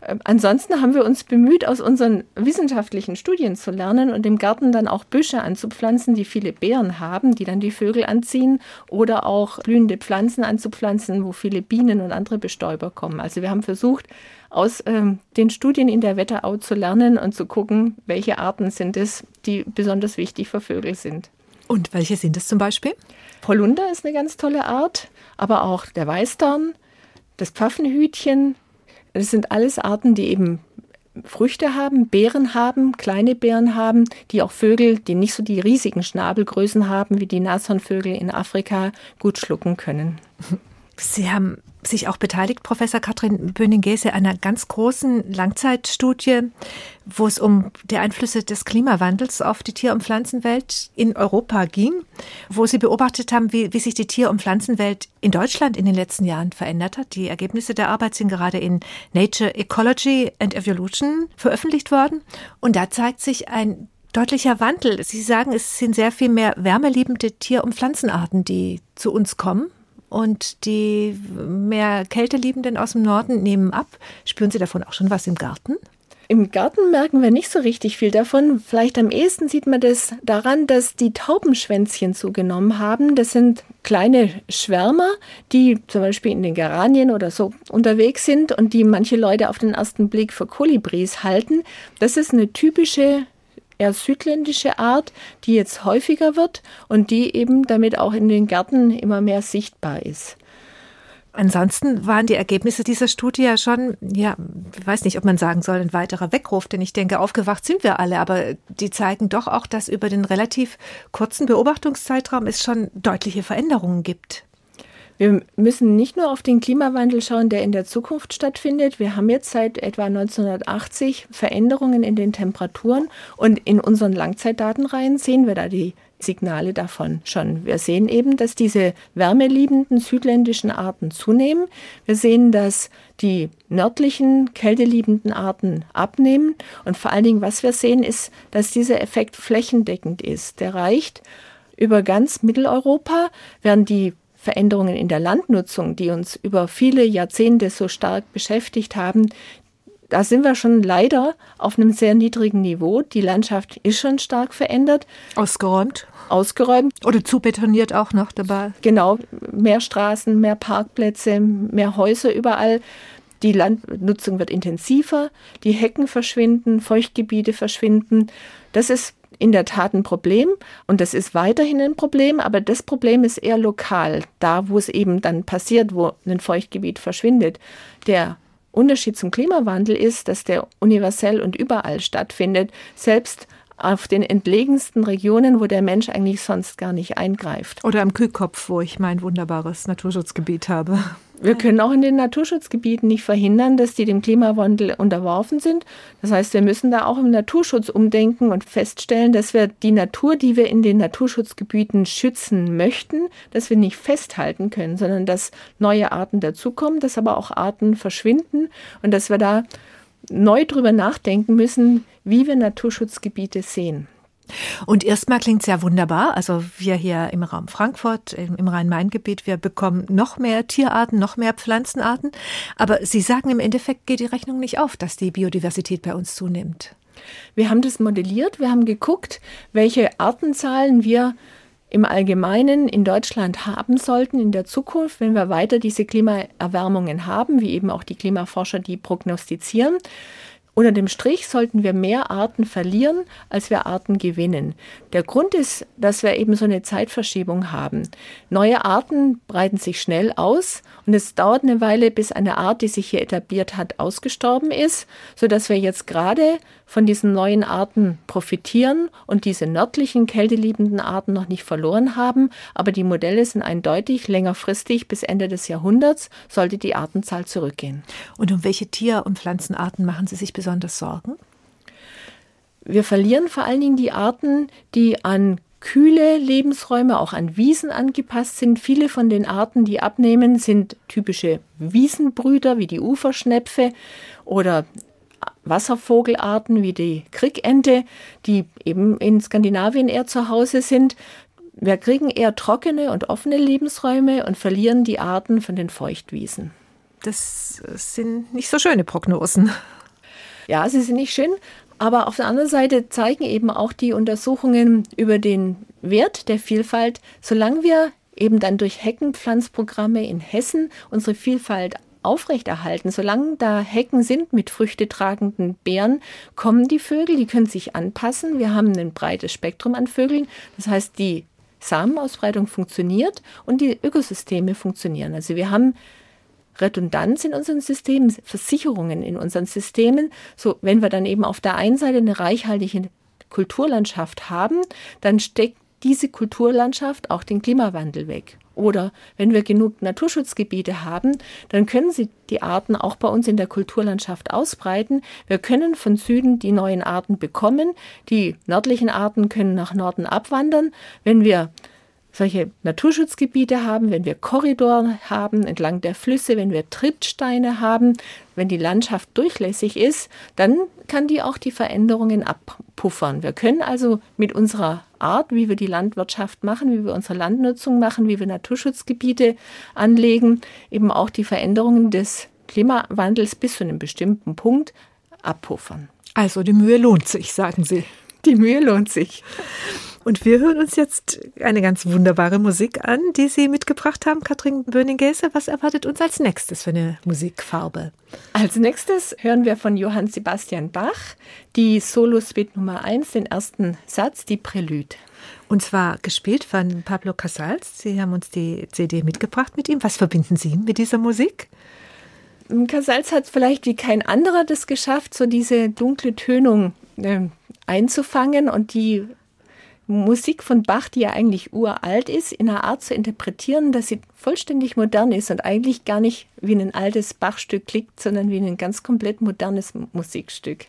[SPEAKER 3] Ähm, ansonsten haben wir uns bemüht, aus unseren wissenschaftlichen Studien zu lernen und im Garten dann auch Büsche anzupflanzen, die viele Beeren haben, die dann die Vögel anziehen oder auch blühende Pflanzen anzupflanzen, wo viele Bienen und andere Bestäuber kommen. Also wir haben versucht, aus ähm, den Studien in der Wetterau zu lernen und zu gucken, welche Arten sind es, die besonders wichtig für Vögel sind.
[SPEAKER 2] Und welche sind es zum Beispiel?
[SPEAKER 3] Polunder ist eine ganz tolle Art, aber auch der Weißdorn, das Pfaffenhütchen, das sind alles Arten, die eben Früchte haben, Beeren haben, kleine Beeren haben, die auch Vögel, die nicht so die riesigen Schnabelgrößen haben wie die Nashornvögel in Afrika, gut schlucken können.
[SPEAKER 2] Sie haben sich auch beteiligt, Professor Katrin Böning-Gese, einer ganz großen Langzeitstudie, wo es um die Einflüsse des Klimawandels auf die Tier- und Pflanzenwelt in Europa ging, wo Sie beobachtet haben, wie, wie sich die Tier- und Pflanzenwelt in Deutschland in den letzten Jahren verändert hat. Die Ergebnisse der Arbeit sind gerade in Nature Ecology and Evolution veröffentlicht worden. Und da zeigt sich ein deutlicher Wandel. Sie sagen, es sind sehr viel mehr wärmeliebende Tier- und Pflanzenarten, die zu uns kommen und die mehr Kälteliebenden aus dem Norden nehmen ab. Spüren Sie davon auch schon was im Garten?
[SPEAKER 3] Im Garten merken wir nicht so richtig viel davon. Vielleicht am ehesten sieht man das daran, dass die Taubenschwänzchen zugenommen haben. Das sind kleine Schwärmer, die zum Beispiel in den Geranien oder so unterwegs sind und die manche Leute auf den ersten Blick für Kolibris halten. Das ist eine typische eher südländische Art, die jetzt häufiger wird und die eben damit auch in den Gärten immer mehr sichtbar ist.
[SPEAKER 2] Ansonsten waren die Ergebnisse dieser Studie ja schon, ja, ich weiß nicht, ob man sagen soll, ein weiterer Weckruf, denn ich denke, aufgewacht sind wir alle, aber die zeigen doch auch, dass über den relativ kurzen Beobachtungszeitraum es schon deutliche Veränderungen gibt.
[SPEAKER 3] Wir müssen nicht nur auf den Klimawandel schauen, der in der Zukunft stattfindet. Wir haben jetzt seit etwa 1980 Veränderungen in den Temperaturen und in unseren Langzeitdatenreihen sehen wir da die Signale davon schon. Wir sehen eben, dass diese wärmeliebenden südländischen Arten zunehmen. Wir sehen, dass die nördlichen, kälteliebenden Arten abnehmen. Und vor allen Dingen, was wir sehen, ist, dass dieser Effekt flächendeckend ist. Der reicht über ganz Mitteleuropa, während die Veränderungen in der Landnutzung, die uns über viele Jahrzehnte so stark beschäftigt haben, da sind wir schon leider auf einem sehr niedrigen Niveau. Die Landschaft ist schon stark verändert.
[SPEAKER 2] Ausgeräumt?
[SPEAKER 3] Ausgeräumt.
[SPEAKER 2] Oder zubetoniert auch noch dabei?
[SPEAKER 3] Genau, mehr Straßen, mehr Parkplätze, mehr Häuser überall. Die Landnutzung wird intensiver, die Hecken verschwinden, Feuchtgebiete verschwinden. Das ist in der Tat ein Problem und das ist weiterhin ein Problem, aber das Problem ist eher lokal, da wo es eben dann passiert, wo ein Feuchtgebiet verschwindet. Der Unterschied zum Klimawandel ist, dass der universell und überall stattfindet, selbst auf den entlegensten Regionen, wo der Mensch eigentlich sonst gar nicht eingreift.
[SPEAKER 2] Oder am Kühlkopf, wo ich mein wunderbares Naturschutzgebiet habe.
[SPEAKER 3] Wir können auch in den Naturschutzgebieten nicht verhindern, dass die dem Klimawandel unterworfen sind. Das heißt, wir müssen da auch im Naturschutz umdenken und feststellen, dass wir die Natur, die wir in den Naturschutzgebieten schützen möchten, dass wir nicht festhalten können, sondern dass neue Arten dazukommen, dass aber auch Arten verschwinden und dass wir da neu drüber nachdenken müssen, wie wir Naturschutzgebiete sehen.
[SPEAKER 2] Und erstmal klingt es ja wunderbar. Also wir hier im Raum Frankfurt, im Rhein-Main-Gebiet, wir bekommen noch mehr Tierarten, noch mehr Pflanzenarten. Aber Sie sagen, im Endeffekt geht die Rechnung nicht auf, dass die Biodiversität bei uns zunimmt.
[SPEAKER 3] Wir haben das modelliert, wir haben geguckt, welche Artenzahlen wir im Allgemeinen in Deutschland haben sollten in der Zukunft, wenn wir weiter diese Klimaerwärmungen haben, wie eben auch die Klimaforscher die prognostizieren. Unter dem Strich sollten wir mehr Arten verlieren, als wir Arten gewinnen. Der Grund ist, dass wir eben so eine Zeitverschiebung haben. Neue Arten breiten sich schnell aus und es dauert eine Weile, bis eine Art, die sich hier etabliert hat, ausgestorben ist, sodass wir jetzt gerade von diesen neuen Arten profitieren und diese nördlichen, kälteliebenden Arten noch nicht verloren haben. Aber die Modelle sind eindeutig, längerfristig bis Ende des Jahrhunderts sollte die Artenzahl zurückgehen.
[SPEAKER 2] Und um welche Tier- und Pflanzenarten machen Sie sich besonders Sorgen?
[SPEAKER 3] Wir verlieren vor allen Dingen die Arten, die an kühle Lebensräume, auch an Wiesen angepasst sind. Viele von den Arten, die abnehmen, sind typische Wiesenbrüder wie die Uferschnepfe oder Wasservogelarten wie die Krickente, die eben in Skandinavien eher zu Hause sind. Wir kriegen eher trockene und offene Lebensräume und verlieren die Arten von den Feuchtwiesen.
[SPEAKER 2] Das sind nicht so schöne Prognosen.
[SPEAKER 3] Ja, sie sind nicht schön, aber auf der anderen Seite zeigen eben auch die Untersuchungen über den Wert der Vielfalt, solange wir eben dann durch Heckenpflanzprogramme in Hessen unsere Vielfalt aufrechterhalten. Solange da Hecken sind mit früchtetragenden Beeren, kommen die Vögel, die können sich anpassen. Wir haben ein breites Spektrum an Vögeln. Das heißt, die Samenausbreitung funktioniert und die Ökosysteme funktionieren. Also wir haben Redundanz in unseren Systemen, Versicherungen in unseren Systemen. So, wenn wir dann eben auf der einen Seite eine reichhaltige Kulturlandschaft haben, dann steckt diese Kulturlandschaft auch den Klimawandel weg. Oder wenn wir genug Naturschutzgebiete haben, dann können sie die Arten auch bei uns in der Kulturlandschaft ausbreiten. Wir können von Süden die neuen Arten bekommen. Die nördlichen Arten können nach Norden abwandern. Wenn wir solche Naturschutzgebiete haben, wenn wir Korridore haben entlang der Flüsse, wenn wir Trittsteine haben, wenn die Landschaft durchlässig ist, dann kann die auch die Veränderungen abpuffern. Wir können also mit unserer Art, wie wir die Landwirtschaft machen, wie wir unsere Landnutzung machen, wie wir Naturschutzgebiete anlegen, eben auch die Veränderungen des Klimawandels bis zu einem bestimmten Punkt abpuffern.
[SPEAKER 2] Also die Mühe lohnt sich, sagen Sie.
[SPEAKER 3] Die Mühe lohnt sich.
[SPEAKER 2] Und wir hören uns jetzt eine ganz wunderbare Musik an, die Sie mitgebracht haben, Katrin Böning-Gäse. Was erwartet uns als nächstes für eine Musikfarbe?
[SPEAKER 3] Als nächstes hören wir von Johann Sebastian Bach die Solo-Suite Nummer 1, den ersten Satz, die Prälude.
[SPEAKER 2] Und zwar gespielt von Pablo Casals. Sie haben uns die CD mitgebracht mit ihm. Was verbinden Sie mit dieser Musik?
[SPEAKER 3] Casals hat vielleicht wie kein anderer das geschafft, so diese dunkle Tönung einzufangen und die Musik von Bach, die ja eigentlich uralt ist, in einer Art zu interpretieren, dass sie vollständig modern ist und eigentlich gar nicht wie ein altes Bachstück klingt, sondern wie ein ganz komplett modernes Musikstück.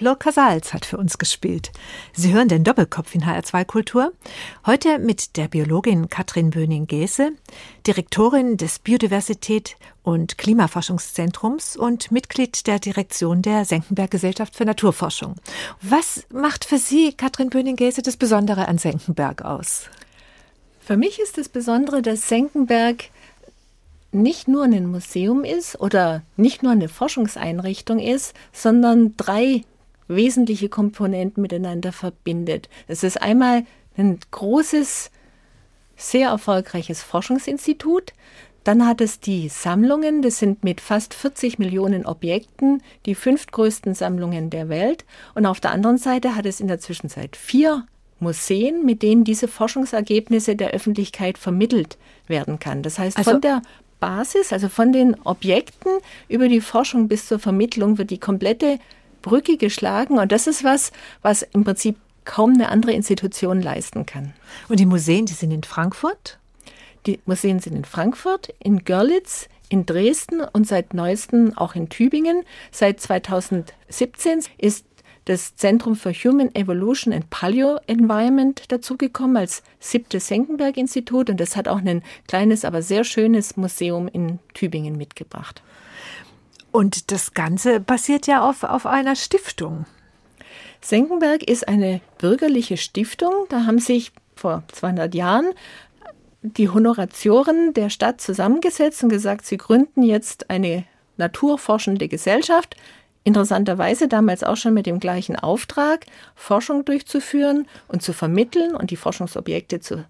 [SPEAKER 2] Pablo Casals hat für uns gespielt. Sie hören den Doppelkopf in HR2 Kultur. Heute mit der Biologin Katrin Böning-Gese, Direktorin des Biodiversität und Klimaforschungszentrums und Mitglied der Direktion der Senckenberg Gesellschaft für Naturforschung. Was macht für Sie, Katrin Böning-Gese, das Besondere an Senckenberg aus?
[SPEAKER 3] Für mich ist das Besondere, dass Senckenberg nicht nur ein Museum ist oder nicht nur eine Forschungseinrichtung ist, sondern drei wesentliche Komponenten miteinander verbindet. Es ist einmal ein großes, sehr erfolgreiches Forschungsinstitut. Dann hat es die Sammlungen, das sind mit fast 40 Millionen Objekten die fünftgrößten Sammlungen der Welt. Und auf der anderen Seite hat es in der Zwischenzeit vier Museen, mit denen diese Forschungsergebnisse der Öffentlichkeit vermittelt werden kann. Das heißt, also von der Basis, also von den Objekten über die Forschung bis zur Vermittlung, wird die komplette Brücke geschlagen. Und das ist was, was im Prinzip kaum eine andere Institution leisten kann.
[SPEAKER 2] Und die Museen, die sind in Frankfurt?
[SPEAKER 3] Die Museen sind in Frankfurt, in Görlitz, in Dresden und seit neuestem auch in Tübingen. Seit 2017 ist das Zentrum für Human Evolution and Paleo Environment dazugekommen als siebtes Senckenberg-Institut und das hat auch ein kleines, aber sehr schönes Museum in Tübingen mitgebracht.
[SPEAKER 2] Und das Ganze basiert ja auf, auf einer Stiftung.
[SPEAKER 3] Senckenberg ist eine bürgerliche Stiftung. Da haben sich vor 200 Jahren die Honoratioren der Stadt zusammengesetzt und gesagt, sie gründen jetzt eine naturforschende Gesellschaft Interessanterweise damals auch schon mit dem gleichen Auftrag, Forschung durchzuführen und zu vermitteln und die Forschungsobjekte zu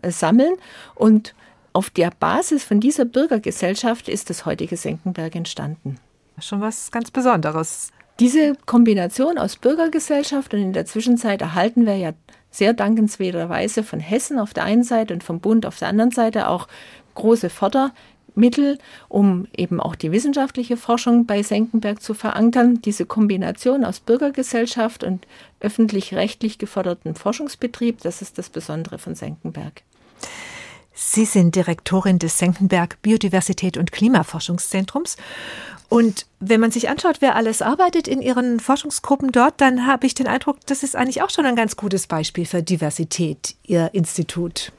[SPEAKER 3] äh, sammeln. Und auf der Basis von dieser Bürgergesellschaft ist das heutige Senckenberg entstanden.
[SPEAKER 2] Schon was ganz Besonderes.
[SPEAKER 3] Diese Kombination aus Bürgergesellschaft und in der Zwischenzeit erhalten wir ja sehr dankenswerterweise von Hessen auf der einen Seite und vom Bund auf der anderen Seite auch große Förder, Mittel, um eben auch die wissenschaftliche Forschung bei Senckenberg zu verankern. Diese Kombination aus Bürgergesellschaft und öffentlich-rechtlich gefördertem Forschungsbetrieb, das ist das Besondere von Senckenberg.
[SPEAKER 2] Sie sind Direktorin des Senckenberg Biodiversität und Klimaforschungszentrums. Und wenn man sich anschaut, wer alles arbeitet in Ihren Forschungsgruppen dort, dann habe ich den Eindruck, das ist eigentlich auch schon ein ganz gutes Beispiel für Diversität, Ihr Institut.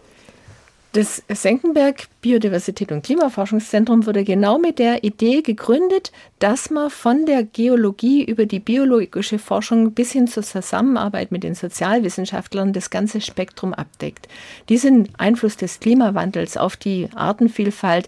[SPEAKER 3] Das Senckenberg Biodiversität und Klimaforschungszentrum wurde genau mit der Idee gegründet, dass man von der Geologie über die biologische Forschung bis hin zur Zusammenarbeit mit den Sozialwissenschaftlern das ganze Spektrum abdeckt. Diesen Einfluss des Klimawandels auf die Artenvielfalt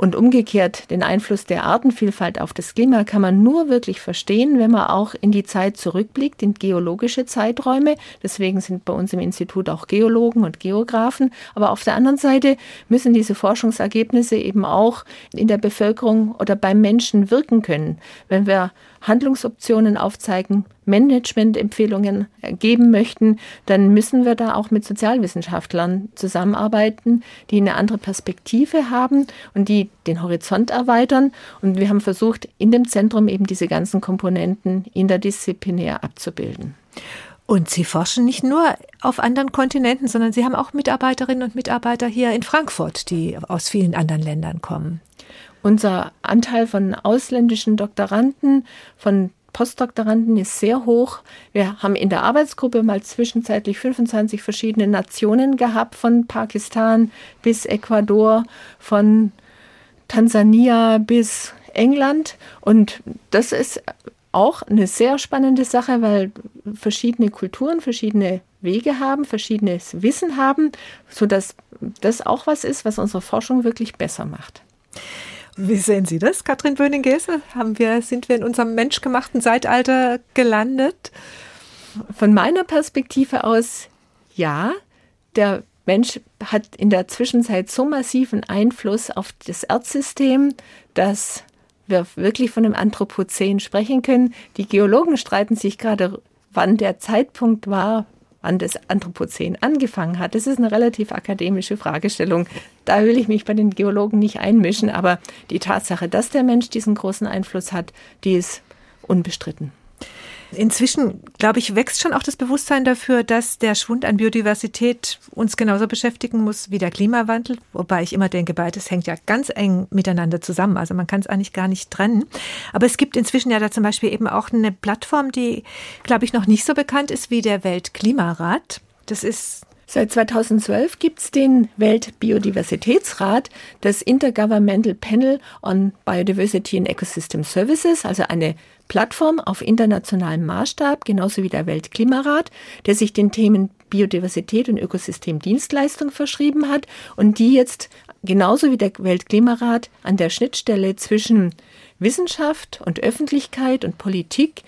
[SPEAKER 3] und umgekehrt den Einfluss der Artenvielfalt auf das Klima kann man nur wirklich verstehen, wenn man auch in die Zeit zurückblickt, in geologische Zeiträume. Deswegen sind bei uns im Institut auch Geologen und Geografen. Aber auf der anderen Seite müssen diese Forschungsergebnisse eben auch in der Bevölkerung oder beim Menschen wirken können. Wenn wir Handlungsoptionen aufzeigen, Managementempfehlungen geben möchten, dann müssen wir da auch mit Sozialwissenschaftlern zusammenarbeiten, die eine andere Perspektive haben und die den Horizont erweitern. Und wir haben versucht, in dem Zentrum eben diese ganzen Komponenten interdisziplinär abzubilden.
[SPEAKER 2] Und Sie forschen nicht nur auf anderen Kontinenten, sondern Sie haben auch Mitarbeiterinnen und Mitarbeiter hier in Frankfurt, die aus vielen anderen Ländern kommen.
[SPEAKER 3] Unser Anteil von ausländischen Doktoranden, von Postdoktoranden ist sehr hoch. Wir haben in der Arbeitsgruppe mal zwischenzeitlich 25 verschiedene Nationen gehabt, von Pakistan bis Ecuador, von Tansania bis England. Und das ist auch eine sehr spannende Sache, weil verschiedene Kulturen verschiedene Wege haben, verschiedenes Wissen haben, sodass das auch was ist, was unsere Forschung wirklich besser macht.
[SPEAKER 2] Wie sehen Sie das, Katrin Böning-Gese? sind wir in unserem menschgemachten Zeitalter gelandet?
[SPEAKER 3] Von meiner Perspektive aus ja. Der Mensch hat in der Zwischenzeit so massiven Einfluss auf das Erdsystem, dass wir wirklich von einem Anthropozän sprechen können. Die Geologen streiten sich gerade, wann der Zeitpunkt war, wann das Anthropozän angefangen hat. Das ist eine relativ akademische Fragestellung. Da will ich mich bei den Geologen nicht einmischen, aber die Tatsache, dass der Mensch diesen großen Einfluss hat, die ist unbestritten.
[SPEAKER 2] Inzwischen, glaube ich, wächst schon auch das Bewusstsein dafür, dass der Schwund an Biodiversität uns genauso beschäftigen muss wie der Klimawandel. Wobei ich immer denke, beides hängt ja ganz eng miteinander zusammen. Also man kann es eigentlich gar nicht trennen. Aber es gibt inzwischen ja da zum Beispiel eben auch eine Plattform, die, glaube ich, noch nicht so bekannt ist wie der Weltklimarat. Das ist
[SPEAKER 3] Seit 2012 gibt es den Weltbiodiversitätsrat, das Intergovernmental Panel on Biodiversity and Ecosystem Services, also eine Plattform auf internationalem Maßstab, genauso wie der Weltklimarat, der sich den Themen Biodiversität und Ökosystemdienstleistung verschrieben hat und die jetzt genauso wie der Weltklimarat an der Schnittstelle zwischen Wissenschaft und Öffentlichkeit und Politik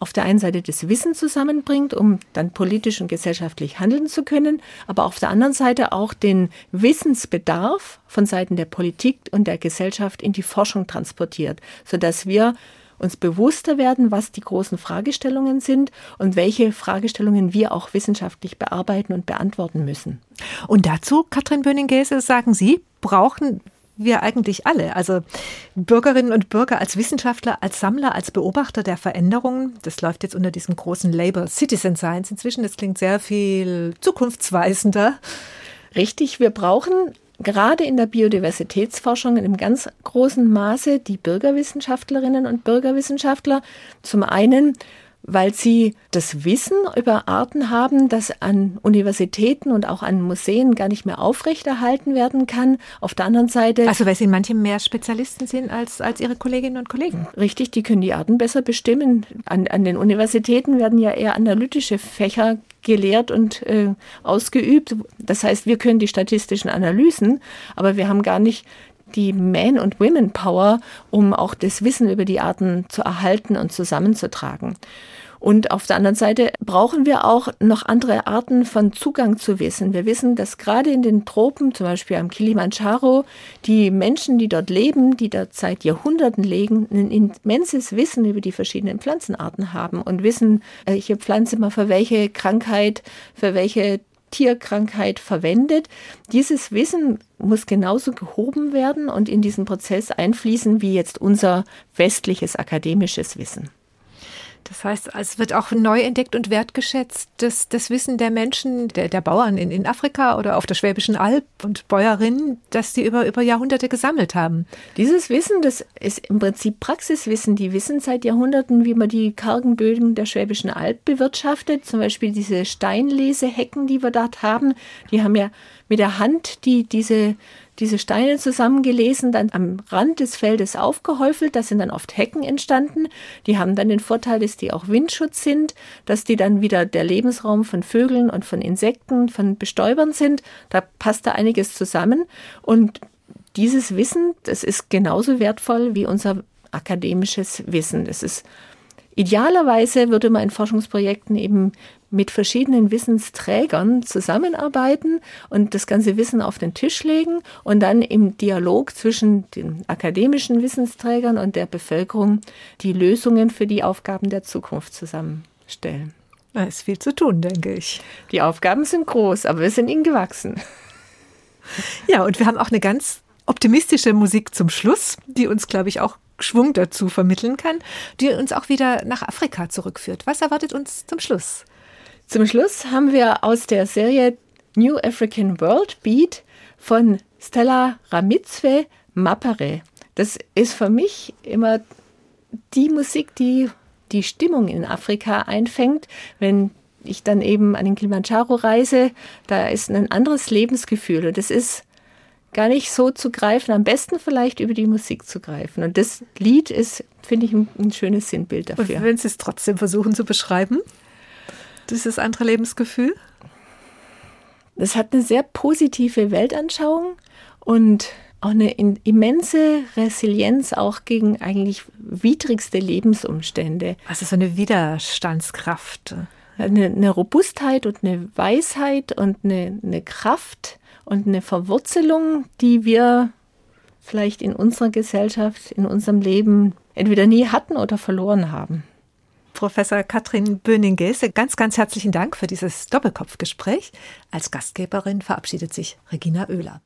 [SPEAKER 3] auf der einen Seite das Wissen zusammenbringt, um dann politisch und gesellschaftlich handeln zu können, aber auf der anderen Seite auch den Wissensbedarf von Seiten der Politik und der Gesellschaft in die Forschung transportiert, sodass wir uns bewusster werden, was die großen Fragestellungen sind und welche Fragestellungen wir auch wissenschaftlich bearbeiten und beantworten müssen.
[SPEAKER 2] Und dazu, Katrin Böning-Gäse, sagen Sie, brauchen wir eigentlich alle, also Bürgerinnen und Bürger als Wissenschaftler, als Sammler, als Beobachter der Veränderungen. Das läuft jetzt unter diesem großen Label Citizen Science inzwischen. Das klingt sehr viel zukunftsweisender.
[SPEAKER 3] Richtig, wir brauchen gerade in der Biodiversitätsforschung in einem ganz großen Maße die Bürgerwissenschaftlerinnen und Bürgerwissenschaftler. Zum einen weil sie das Wissen über Arten haben, das an Universitäten und auch an Museen gar nicht mehr aufrechterhalten werden kann. Auf der anderen Seite.
[SPEAKER 2] Also weil sie in manchem mehr Spezialisten sind als, als ihre Kolleginnen und Kollegen.
[SPEAKER 3] Richtig, die können die Arten besser bestimmen. An, an den Universitäten werden ja eher analytische Fächer gelehrt und äh, ausgeübt. Das heißt, wir können die statistischen Analysen, aber wir haben gar nicht die Man- und Women-Power, um auch das Wissen über die Arten zu erhalten und zusammenzutragen. Und auf der anderen Seite brauchen wir auch noch andere Arten von Zugang zu Wissen. Wir wissen, dass gerade in den Tropen, zum Beispiel am Kilimanjaro, die Menschen, die dort leben, die dort seit Jahrhunderten leben, ein immenses Wissen über die verschiedenen Pflanzenarten haben und wissen, welche Pflanze man für welche Krankheit, für welche Tierkrankheit verwendet. Dieses Wissen muss genauso gehoben werden und in diesen Prozess einfließen wie jetzt unser westliches akademisches Wissen.
[SPEAKER 2] Das heißt, es wird auch neu entdeckt und wertgeschätzt, das, das Wissen der Menschen, der, der Bauern in, in Afrika oder auf der Schwäbischen Alb und Bäuerinnen, das sie über, über Jahrhunderte gesammelt haben.
[SPEAKER 3] Dieses Wissen, das ist im Prinzip Praxiswissen. Die wissen seit Jahrhunderten, wie man die kargen Böden der Schwäbischen Alb bewirtschaftet. Zum Beispiel diese Steinlesehecken, die wir dort haben, die haben ja mit der Hand die, diese diese Steine zusammengelesen, dann am Rand des Feldes aufgehäufelt. Da sind dann oft Hecken entstanden. Die haben dann den Vorteil, dass die auch Windschutz sind, dass die dann wieder der Lebensraum von Vögeln und von Insekten, von Bestäubern sind. Da passt da einiges zusammen. Und dieses Wissen, das ist genauso wertvoll wie unser akademisches Wissen. Das ist Idealerweise würde man in Forschungsprojekten eben mit verschiedenen Wissensträgern zusammenarbeiten und das ganze Wissen auf den Tisch legen und dann im Dialog zwischen den akademischen Wissensträgern und der Bevölkerung die Lösungen für die Aufgaben der Zukunft zusammenstellen.
[SPEAKER 2] Da ist viel zu tun, denke ich.
[SPEAKER 3] Die Aufgaben sind groß, aber wir sind ihnen gewachsen.
[SPEAKER 2] Ja, und wir haben auch eine ganz optimistische Musik zum Schluss, die uns, glaube ich, auch Schwung dazu vermitteln kann, die uns auch wieder nach Afrika zurückführt. Was erwartet uns zum Schluss?
[SPEAKER 3] Zum Schluss haben wir aus der Serie New African World Beat von Stella Ramizwe Mapare. Das ist für mich immer die Musik, die die Stimmung in Afrika einfängt, wenn ich dann eben an den Kilimanjaro reise, da ist ein anderes Lebensgefühl und das ist gar nicht so zu greifen, am besten vielleicht über die Musik zu greifen. Und das Lied ist, finde ich, ein, ein, schönes Sinnbild dafür.
[SPEAKER 2] Und wenn Sie es trotzdem versuchen zu beschreiben, dieses andere Lebensgefühl?
[SPEAKER 3] Das hat eine sehr positive Weltanschauung und auch eine immense Resilienz auch gegen eigentlich widrigste Lebensumstände.
[SPEAKER 2] Also so eine Widerstandskraft.
[SPEAKER 3] Eine, eine Robustheit und eine Weisheit und eine, eine Kraft, und eine Verwurzelung, die wir vielleicht in unserer Gesellschaft, in unserem Leben entweder nie hatten oder verloren haben.
[SPEAKER 2] Professor Katrin Böning-Gelse, ganz, ganz herzlichen Dank für dieses Doppelkopfgespräch. Als Gastgeberin verabschiedet sich Regina Oehler.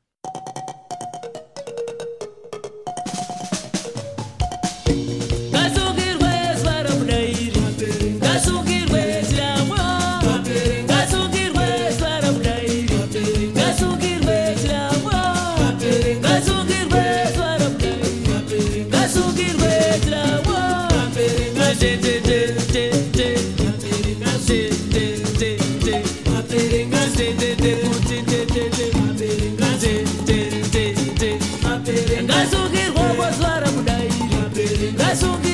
[SPEAKER 4] So.